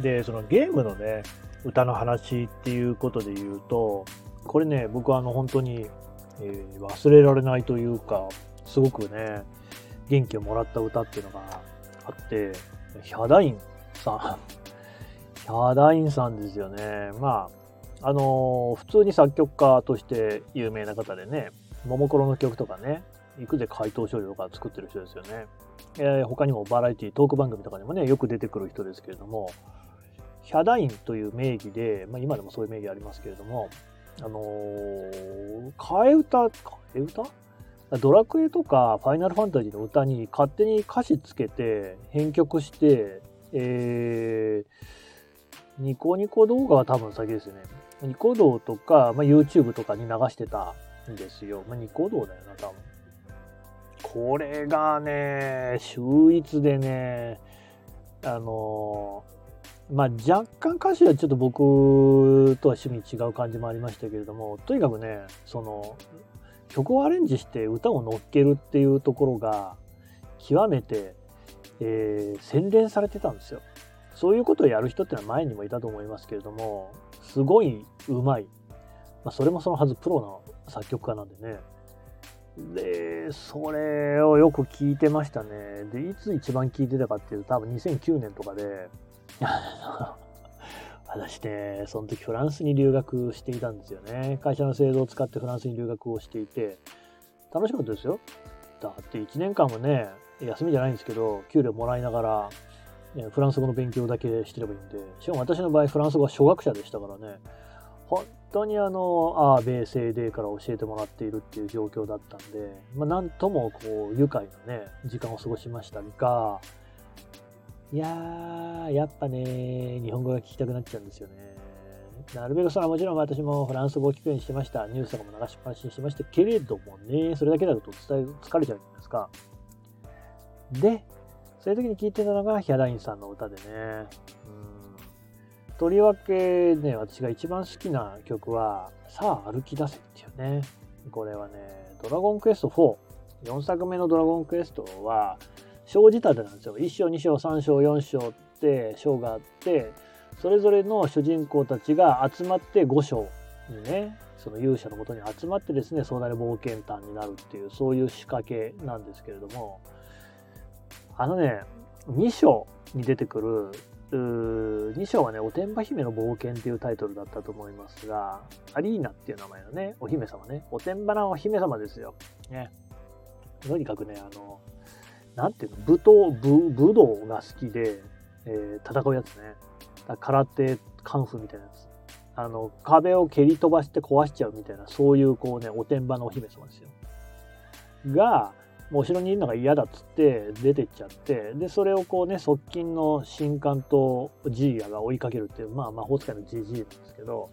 で、そのゲームのね、歌の話っていうことで言うと、これね、僕はあの本当に、えー、忘れられないというか、すごくね、元気をもらった歌っていうのがあって、ヒャダインさん、ヒャダインさんですよね。まあ、あのー、普通に作曲家として有名な方でね、ももクロの曲とかね、行くぜ怪盗少女とか作ってる人ですよね。えー、他にもバラエティ、トーク番組とかにもね、よく出てくる人ですけれども、ヒャダインという名義で、まあ、今でもそういう名義ありますけれども、あのー、替え歌、替え歌？ドラクエとかファイナルファンタジーの歌に勝手に歌詞つけて編曲して、えー、ニコニコ動画は多分先ですよね。ニコ動とか、まあ、YouTube とかに流してたんですよ。まあ、ニコ動だよな、多分。これがね、秀逸でね、あのまあ若干歌詞はちょっと僕とは趣味違う感じもありましたけれども、とにかくね、その、曲をアレンジして歌を乗っけるっていうところが、極めて、えー、洗練されてたんですよ。そういうことをやる人ってのは前にもいたと思いますけれども、すごいうまい。まあ、それもそのはずプロの作曲家なんでね。で、それをよく聞いてましたね。で、いつ一番聞いてたかっていうと、多分2009年とかで、私ね、その時フランスに留学していたんですよね。会社の制度を使ってフランスに留学をしていて、楽しかったですよ。だって1年間もね、休みじゃないんですけど、給料もらいながら、フランス語の勉強だけしてればいいんで、しかも私の場合フランス語は初学者でしたからね、本当にあの、A、B、C、D から教えてもらっているっていう状況だったんで、まあ、なんともこう、愉快なね、時間を過ごしましたが、いやー、やっぱね、日本語が聞きたくなっちゃうんですよね。なるべくそれはもちろん私もフランス語を聞くようにしてました。ニュースとかも流しっぱなしにしてましたけれどもね、それだけだと伝え、疲れちゃうじゃないですか。で、そういう時に聞いてたのがヒャダインさんの歌でね。うんとりわけね、私が一番好きな曲は、さあ歩き出せっていうね。これはね、ドラゴンクエスト4。4作目のドラゴンクエストは、章仕立てなんですよ。1章、2章、3章、4章って章があって、それぞれの主人公たちが集まって5章にね、その勇者のもとに集まってですね、壮大な冒険譚になるっていう、そういう仕掛けなんですけれども、あのね、2章に出てくる、2章はね、おてんば姫の冒険っていうタイトルだったと思いますが、アリーナっていう名前のね、お姫様ね、おてんばなお姫様ですよ。ね。とにかくね、あの、なんていうの、武闘、武、武道が好きで、えー、戦うやつね。空手、カンフーみたいなやつ。あの、壁を蹴り飛ばして壊しちゃうみたいな、そういうこうね、おてんばのお姫様ですよ。が、もう後ろにいるのが嫌だっつって出てっちゃって、で、それをこうね、側近の神官とジーヤが追いかけるっていう、まあ魔法使いのジジイなんですけど、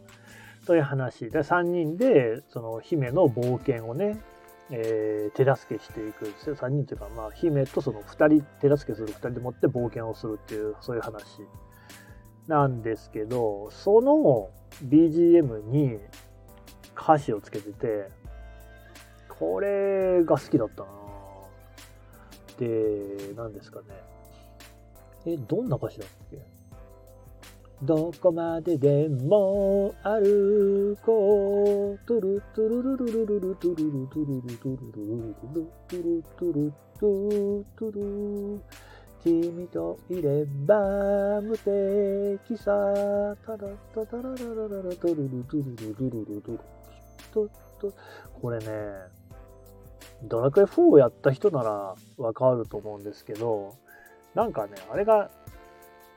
という話で、3人で、その姫の冒険をね、えー、手助けしていく3人というか、まあ、姫とその2人手助けする2人でもって冒険をするっていうそういう話。なんですけどその BGM に歌詞をつけててこれが好きだったな。で何ですかね。えどんな歌詞だっけ？どこまででも歩こう。トゥルトゥルルルルルルトゥルルトゥルルトゥルルルルトゥルトゥルトゥトゥル君といれば無敵。さ。タラタタラララララトゥルルトゥルルルルルトゥルトトこれね、ドラクエ4をやった人ならわかると思うんですけど、なんかね、あれが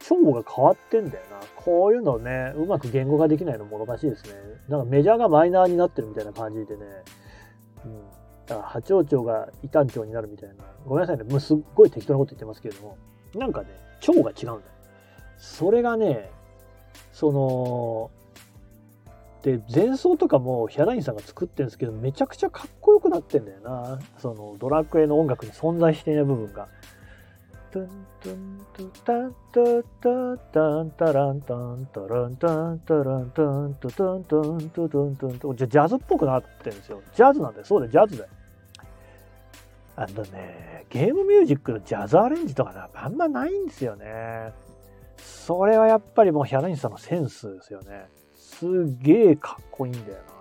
章が変わってんだよな。こういうのね、うまく言語化できないのもどかしいですね。なんかメジャーがマイナーになってるみたいな感じでね。うん。だから八王朝が異端調になるみたいな。ごめんなさいね。もうすっごい適当なこと言ってますけれども。なんかね、蝶が違うんだよ。それがね、その、で、前奏とかもヒャダインさんが作ってるんですけど、めちゃくちゃかっこよくなってんだよな。そのドラクエの音楽に存在していない部分が。トゥントゥントゥタンタタタンタランタンタランタンタランタントゥトントントゥトントントンじゃジャズっぽくなってるんですよ。ジャズなんだよ。そうだよ、ジャズだよ。あのね、ゲームミュージックのジャズアレンジとかな、あんまないんですよね。それはやっぱりもうヒャダインさんのセンスですよね。すげえかっこいいんだよな。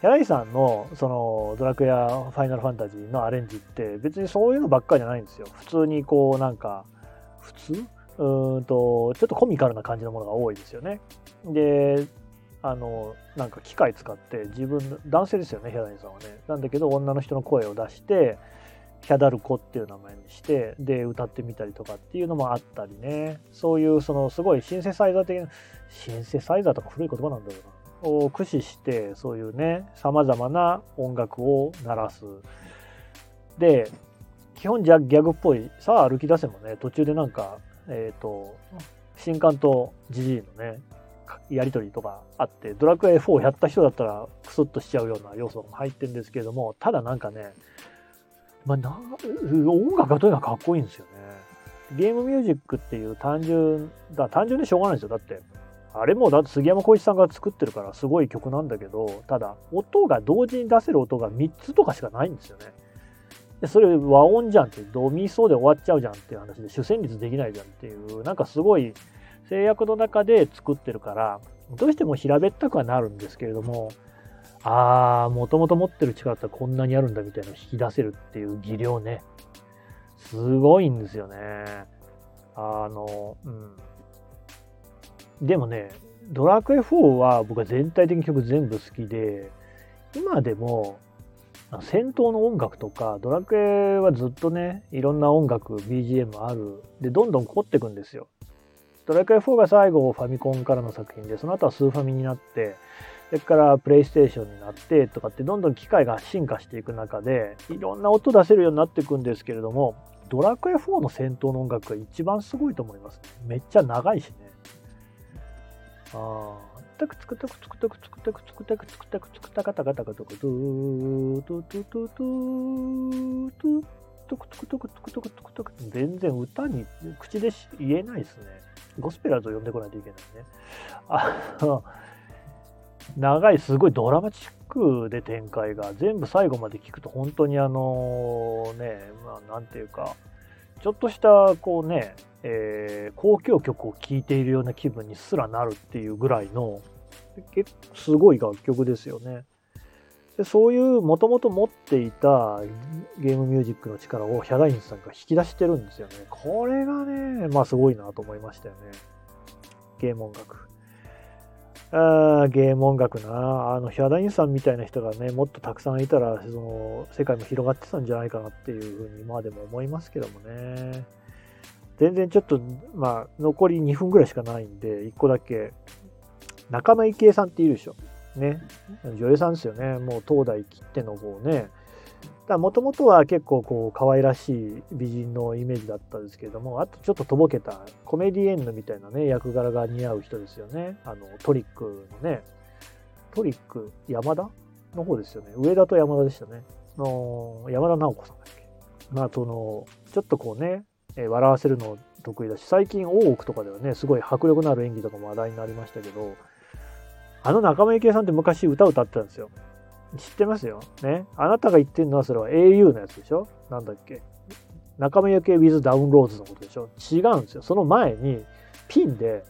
ヒャダイさんのそのドラクエやファイナルファンタジーのアレンジって別にそういうのばっかりじゃないんですよ。普通にこうなんか、普通？うんと、ちょっとコミカルな感じのものが多いですよね。で、あの、なんか機械使って自分、男性ですよね、ヒャダインさんはね。なんだけど女の人の声を出して、ヒャダルコっていう名前にして、で、歌ってみたりとかっていうのもあったりね。そういう、その、すごいシンセサイザー的な、シンセサイザーとか古い言葉なんだろうな。を駆使して、そういうね、様々な音楽を鳴らす。で、基本じゃギャグっぽい、さあ歩き出せもね、途中でなんか、えっ、ー、と、新刊とジジイのね、やり取りとかあって、ドラクエ4やった人だったらクスッとしちゃうような要素も入ってるんですけれども、ただなんかね、まあ、な音楽がとにかくかっこいいんですよね。ゲームミュージックっていう単純、だ単純でしょうがないんですよ。だって、あれもだって杉山浩一さんが作ってるからすごい曲なんだけど、ただ、音が同時に出せる音が3つとかしかないんですよね。でそれ和音じゃんって、ドミソで終わっちゃうじゃんっていう話で、主旋律できないじゃんっていう、なんかすごい制約の中で作ってるから、どうしても平べったくはなるんですけれども、ああ、もともと持ってる力ってこんなにあるんだみたいなのを引き出せるっていう技量ね。すごいんですよね。あの、うん。でもね、ドラクエ4は僕は全体的に曲全部好きで、今でも戦闘の音楽とか、ドラクエはずっとね、いろんな音楽、BGM ある。で、どんどん凝っていくんですよ。ドラクエ4が最後ファミコンからの作品で、その後はスーファミになって、それからプレイステーションになってとかってどんどん機械が進化していく中でいろんな音出せるようになっていくんですけれどもドラクエ4の戦闘の音楽が一番すごいと思います。めっちゃ長いしね。ああ。タクツクタクツクタクツクタクツクタクツクタクツクタカタカタカタカドゥドゥドゥドゥドゥドゥトクトクトクトクトクトクトク全然歌に口で言えないですね。ゴスペラーズを呼んでこないといけないね。あ長い、すごいドラマチックで展開が、全部最後まで聞くと本当にあのね、まあなんていうか、ちょっとしたこうね、えー、交響曲を聴いているような気分にすらなるっていうぐらいの、結構すごい楽曲ですよね。でそういうもともと持っていたゲームミュージックの力をヒャダインさんが引き出してるんですよね。これがね、まあすごいなと思いましたよね。ゲーム音楽。あゲーム音楽な。あの、ヒャダインさんみたいな人がね、もっとたくさんいたら、その、世界も広がってたんじゃないかなっていうふうに、今でも思いますけどもね。全然ちょっと、まあ、残り2分ぐらいしかないんで、1個だけ、仲間由紀恵さんっているでしょ。ね。女優さんですよね。もう東大切ってのこうね、もともとは結構こう可愛らしい美人のイメージだったんですけれども、あとちょっととぼけたコメディエンヌみたいなね、役柄が似合う人ですよね。あの、トリックのね、トリック、山田？の方ですよね。上田と山田でしたね。の山田直子さんだっけ。まあ、その、ちょっとこうね、えー、笑わせるの得意だし、最近大奥とかではね、すごい迫力のある演技とかも話題になりましたけど、あの仲間由紀恵さんって昔歌歌ってたんですよ。知ってますよ？ね？あなたが言ってるのはそれは au のやつでしょ？なんだっけ？仲間由紀恵 with ダウンローズのことでしょ？違うんですよ。その前にピンで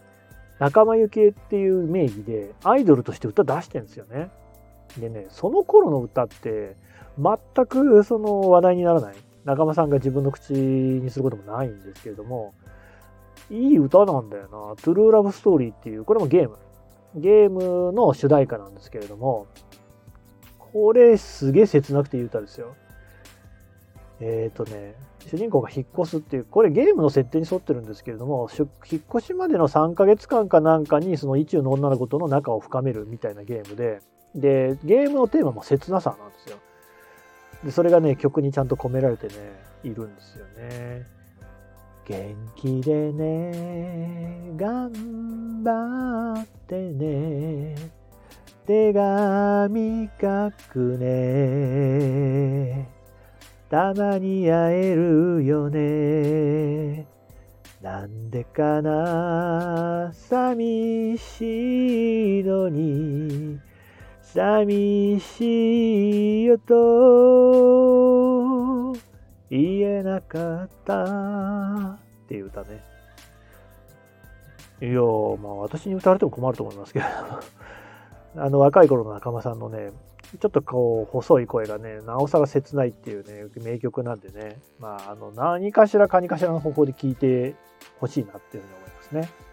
仲間由紀恵っていう名義でアイドルとして歌出してんですよね。でね、その頃の歌って全くその話題にならない。仲間さんが自分の口にすることもないんですけれども、いい歌なんだよな。トゥルーラブストーリーっていう、これもゲーム。ゲームの主題歌なんですけれども、これすげえ切なくていい歌ですよ。えっ、ー、とね、主人公が引っ越すっていう、これゲームの設定に沿ってるんですけれども、引っ越しまでの3ヶ月間かなんかにその意中の女の子との仲を深めるみたいなゲームで、で、ゲームのテーマも切なさなんですよ。で、それがね、曲にちゃんと込められてね、いるんですよね。元気でね、頑張ってね、手紙書くね。たまに会えるよね。なんでかな、寂しいのに、寂しいよと言えなかったっていう歌ね。いやまあ私に歌われても困ると思いますけど あの若い頃の仲間さんのね、ちょっとこう細い声がね、なおさら切ないっていうね、名曲なんでね、まああの何かしらかにかしらの方法で聴いてほしいなっていうふうに思いますね。